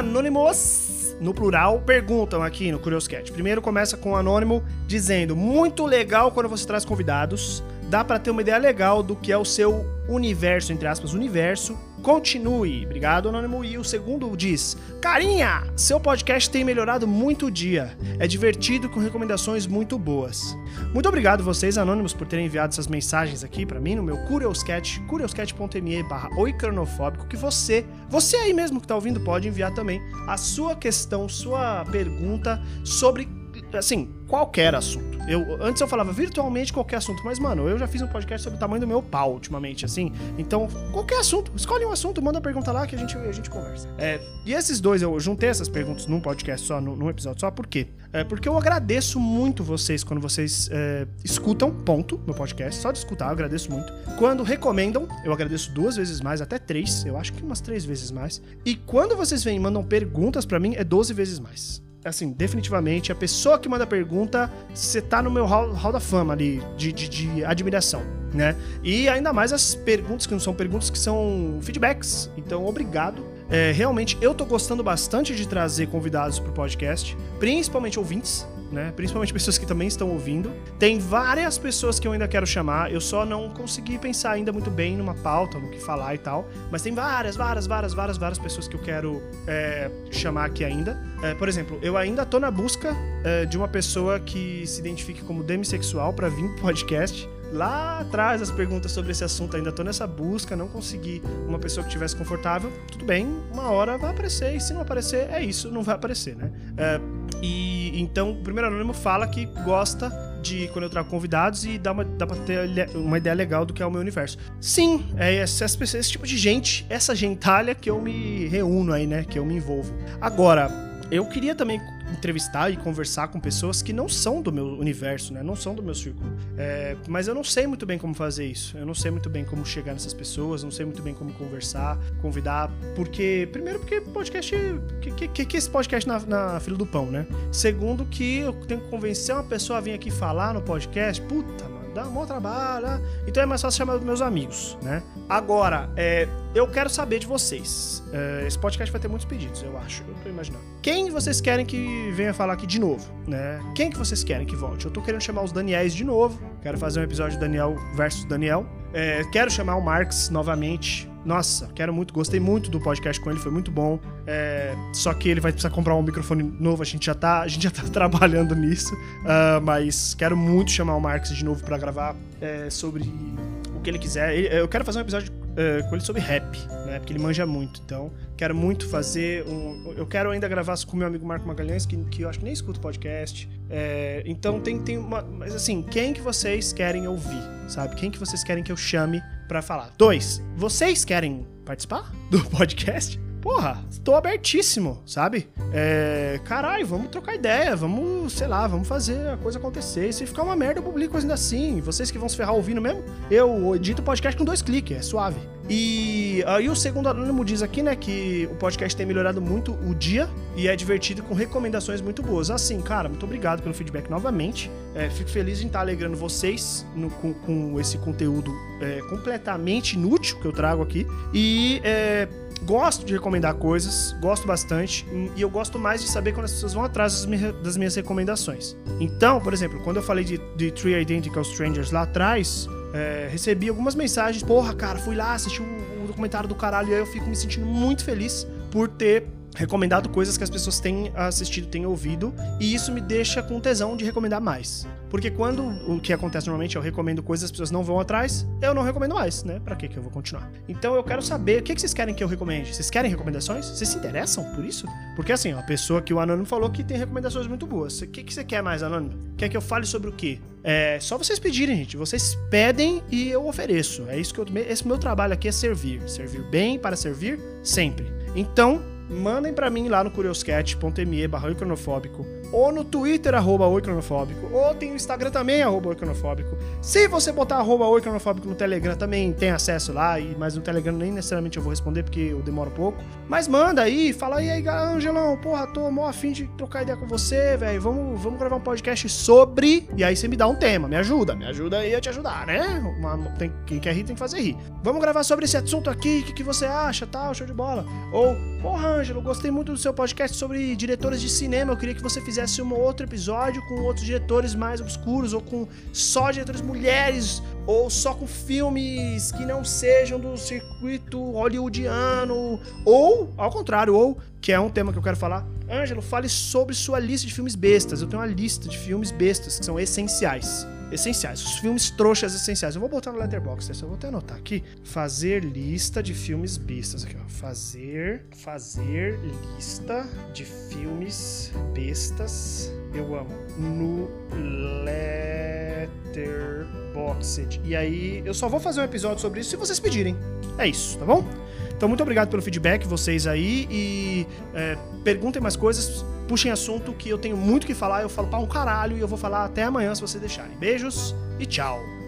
Anônimos, no plural, perguntam aqui no Curioscat. Primeiro começa com o anônimo dizendo: Muito legal quando você traz convidados. Dá pra ter uma ideia legal do que é o seu universo, entre aspas, universo. Continue. Obrigado, Anônimo. E o segundo diz: Carinha, seu podcast tem melhorado muito o dia. É divertido com recomendações muito boas. Muito obrigado vocês, Anônimos, por terem enviado essas mensagens aqui pra mim no meu Curioscat, curioscat.me barra oicronofóbico, que você, você aí mesmo que tá ouvindo, pode enviar também a sua questão, sua pergunta sobre, assim, qualquer assunto. Eu, antes eu falava virtualmente qualquer assunto, mas, mano, eu já fiz um podcast sobre o tamanho do meu pau ultimamente, assim. Então, qualquer assunto. Escolhe um assunto, manda pergunta lá que a gente, a gente conversa. É, e esses dois, eu juntei essas perguntas num podcast só, num, num episódio só, por quê? É, porque eu agradeço muito vocês quando vocês é, escutam, ponto, meu podcast. Só de escutar, eu agradeço muito. Quando recomendam, eu agradeço duas vezes mais, até três. Eu acho que umas três vezes mais. E quando vocês vêm e mandam perguntas para mim, é 12 vezes mais assim, definitivamente, a pessoa que manda pergunta, você tá no meu hall, hall da fama ali, de, de, de, admiração, né? E ainda mais as perguntas que não são perguntas, que são feedbacks. Então, obrigado. É, realmente, eu tô gostando bastante de trazer convidados pro podcast, principalmente ouvintes, né? Principalmente pessoas que também estão ouvindo. Tem várias pessoas que eu ainda quero chamar, eu só não consegui pensar ainda muito bem numa pauta, no que falar e tal. Mas tem várias, várias, várias, várias, várias pessoas que eu quero é, chamar aqui ainda. É, por exemplo, eu ainda tô na busca é, de uma pessoa que se identifique como demissexual para vir pro podcast lá atrás as perguntas sobre esse assunto. Ainda tô nessa busca, não consegui uma pessoa que estivesse confortável. Tudo bem, uma hora vai aparecer, e se não aparecer, é isso, não vai aparecer, né? É, e então, o primeiro anônimo fala que gosta de quando eu trago convidados e dá, uma, dá pra ter uma ideia legal do que é o meu universo. Sim, é esse, esse tipo de gente, essa gentalha que eu me reúno aí, né? Que eu me envolvo. Agora, eu queria também entrevistar e conversar com pessoas que não são do meu universo, né? Não são do meu círculo. É, mas eu não sei muito bem como fazer isso. Eu não sei muito bem como chegar nessas pessoas, não sei muito bem como conversar, convidar. Porque, primeiro, porque podcast. Que, que, que esse podcast na, na fila do pão, né? Segundo, que eu tenho que convencer uma pessoa a vir aqui falar no podcast. Puta, dá um bom trabalho. Né? Então é mais fácil chamar meus amigos, né? Agora, é, eu quero saber de vocês. É, esse podcast vai ter muitos pedidos, eu acho. Eu tô imaginando. Quem vocês querem que venha falar aqui de novo, né? Quem que vocês querem que volte? Eu tô querendo chamar os Daniels de novo. Quero fazer um episódio Daniel versus Daniel. É, quero chamar o Marx novamente. Nossa, quero muito, gostei muito do podcast com ele, foi muito bom. É, só que ele vai precisar comprar um microfone novo, a gente já tá, a gente já tá trabalhando nisso. Uh, mas quero muito chamar o Marx de novo para gravar é, sobre o que ele quiser. Eu quero fazer um episódio uh, com ele sobre rap, né? Porque ele manja muito. Então, quero muito fazer um. Eu quero ainda gravar com meu amigo Marco Magalhães, que, que eu acho que nem escuta podcast. É, então tem, tem uma. Mas assim, quem que vocês querem ouvir? Sabe? Quem que vocês querem que eu chame para falar? Dois, vocês querem participar do podcast? Porra, tô abertíssimo, sabe? É, caralho, vamos trocar ideia, vamos, sei lá, vamos fazer a coisa acontecer. E se ficar uma merda, eu publico ainda assim. Vocês que vão se ferrar ouvindo mesmo, eu edito o podcast com dois cliques, é suave. E aí o segundo anônimo diz aqui, né, que o podcast tem melhorado muito o dia e é divertido com recomendações muito boas. Assim, cara, muito obrigado pelo feedback novamente. É, fico feliz em estar alegrando vocês no, com, com, esse conteúdo é, completamente inútil que eu trago aqui. E é, gosto de recomendar coisas, gosto bastante, e eu gosto mais de saber quando as pessoas vão atrás das, minhas, recomendações. Então, por exemplo, quando eu falei de, de Three Identical Strangers lá atrás, é, recebi algumas mensagens, porra, cara, fui lá, assisti o, o documentário do caralho, e aí eu fico me sentindo muito feliz por ter recomendado coisas que as pessoas têm assistido, têm ouvido, e isso me deixa com tesão de recomendar mais. Porque quando o que acontece normalmente eu recomendo coisas, as pessoas não vão atrás, eu não recomendo mais, né? Pra que que eu vou continuar? Então eu quero saber, o que, que vocês querem que eu recomende? Vocês querem recomendações? Vocês se interessam por isso? Porque assim, a pessoa que o Anônimo falou que tem recomendações muito boas. O que, que você quer mais, Anônimo? Quer que eu fale sobre o quê? É só vocês pedirem, gente. Vocês pedem e eu ofereço. É isso que eu. Esse meu trabalho aqui é servir. Servir bem para servir sempre. Então, mandem para mim lá no curioscat.me barra cronofóbico ou no Twitter, arroba oicronofóbico, ou tem o Instagram também, arroba oicronofóbico. Se você botar arroba oicronofóbico no Telegram também tem acesso lá, e, mas no Telegram nem necessariamente eu vou responder porque eu demoro pouco. Mas manda aí, fala aí, Angelão, porra, tô mó afim de trocar ideia com você, velho, vamos, vamos gravar um podcast sobre... E aí você me dá um tema, me ajuda, me ajuda aí a te ajudar, né? Uma, tem, quem quer rir tem que fazer rir. Vamos gravar sobre esse assunto aqui, o que, que você acha, tal, show de bola. Ou Porra, Ângelo, gostei muito do seu podcast sobre diretores de cinema. Eu queria que você fizesse um outro episódio com outros diretores mais obscuros, ou com só diretores mulheres, ou só com filmes que não sejam do circuito hollywoodiano, ou, ao contrário, ou, que é um tema que eu quero falar, Ângelo, fale sobre sua lista de filmes bestas. Eu tenho uma lista de filmes bestas que são essenciais essenciais, os filmes trouxas essenciais. Eu vou botar no Letterboxd, eu vou até anotar aqui. Fazer lista de filmes bestas aqui, ó. Fazer, fazer lista de filmes bestas. Eu amo. No Letterboxd. E aí, eu só vou fazer um episódio sobre isso se vocês pedirem. É isso, tá bom? Então, muito obrigado pelo feedback, vocês aí. E é, perguntem mais coisas, puxem assunto que eu tenho muito que falar. Eu falo pra um caralho e eu vou falar até amanhã se vocês deixarem. Beijos e tchau.